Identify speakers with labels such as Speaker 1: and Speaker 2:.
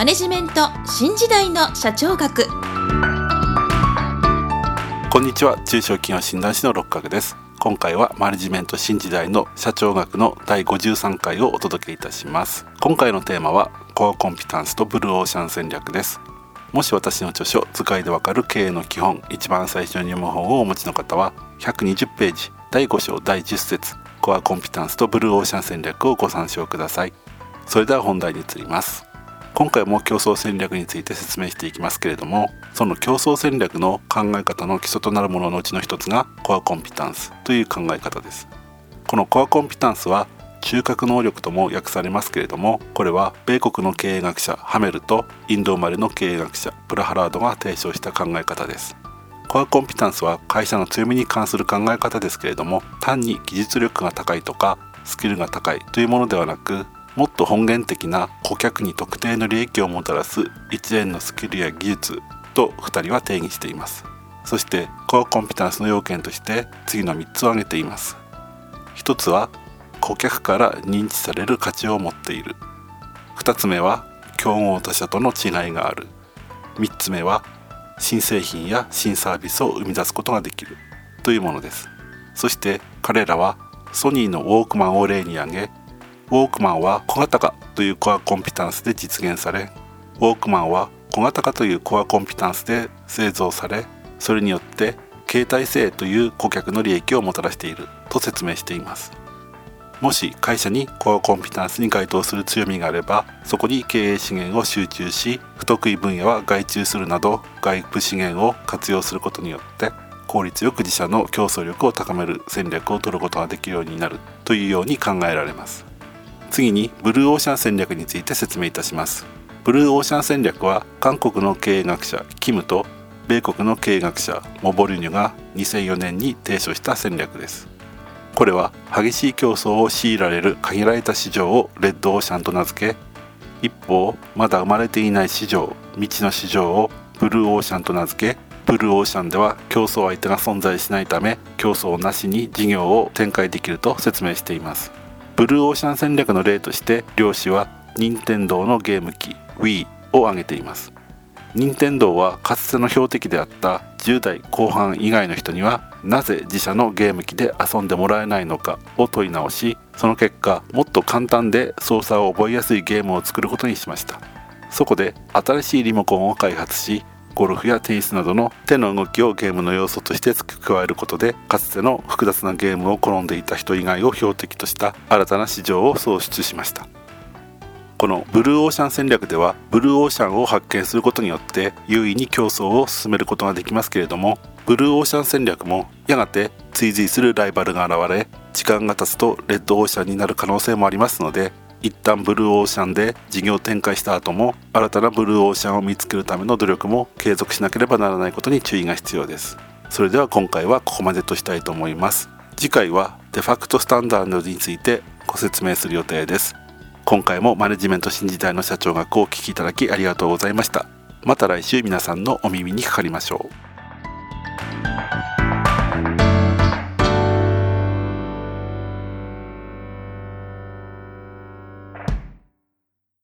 Speaker 1: マネジメント新時代の社長学。
Speaker 2: こんにちは。中小企業診断士の六角です。今回はマネジメント新時代の社長学の第53回をお届けいたします。今回のテーマはコアコンピタンスとブルーオーシャン戦略です。もし私の著書図解でわかる経営の基本一番最初に読む本をお持ちの方は120ページ第5章第10節コアコンピタンスとブルーオーシャン戦略をご参照ください。それでは本題に移ります。今回も競争戦略について説明していきますけれどもその競争戦略の考え方の基礎となるもののうちの一つがコアコンピタンスという考え方です。このコアコンピタンスは中核能力とも訳されますけれどもこれは米国の経営学者ハメルとインド生まれの経営学者プラハラードが提唱した考え方です。コアコンピタンスは会社の強みに関する考え方ですけれども単に技術力が高いとかスキルが高いというものではなくもっと本源的な顧客に特定の利益をもたらす一連のスキルや技術と2人は定義しています。そしてコアコンピタンスの要件として次の3つを挙げています。1つは顧客から認知される価値を持っている。2つ目は競合他社との違いがある。3つ目は新製品や新サービスを生み出すことができる。というものです。そして彼らはソニーのウォークマンを例に挙げウォークマンは小型化というコアコンピタンスで実現されウォークマンは小型化というコアコンピタンスで製造されそれによって携帯性という顧客の利益をもたらしていると説明しています。もし会社にコアコンピタンスに該当する強みがあればそこに経営資源を集中し不得意分野は外注するなど外部資源を活用することによって効率よく自社の競争力を高める戦略を取ることができるようになるというように考えられます。次にブルーオーシャン戦略について説明いたします。ブルーオーシャン戦略は韓国の経営学者キムと米国の経営学者モボリュニュが2004年に提唱した戦略です。これは激しい競争を強いられる限られた市場をレッドオーシャンと名付け一方まだ生まれていない市場未知の市場をブルーオーシャンと名付けブルーオーシャンでは競争相手が存在しないため競争なしに事業を展開できると説明しています。ブルーオーシャン戦略の例として漁師は任天堂のゲーム機 Wii を挙げています。任天堂はかつての標的であった10代後半以外の人にはなぜ自社のゲーム機で遊んでもらえないのかを問い直しその結果もっと簡単で操作を覚えやすいゲームを作ることにしました。そこで新しいリモコンを開発しゴルフやテニスなどの手の動きをゲームの要素として付け加えることでかつての複雑なゲームを好んでいた人以外を標的とした新たな市場を創出しました。このブルーオーシャン戦略ではブルーオーシャンを発見することによって優位に競争を進めることができますけれどもブルーオーシャン戦略もやがて追随するライバルが現れ時間が経つとレッドオーシャンになる可能性もありますので一旦ブルーオーシャンで事業展開した後も新たなブルーオーシャンを見つけるための努力も継続しなければならないことに注意が必要です。それでは今回はここまでとしたいと思います。次回はデファクトスタンダードについてご説明する予定です。今回もマネジメント新時代の社長学をお聞きいただきありがとうございました。また来週皆さんのお耳にかかりましょう。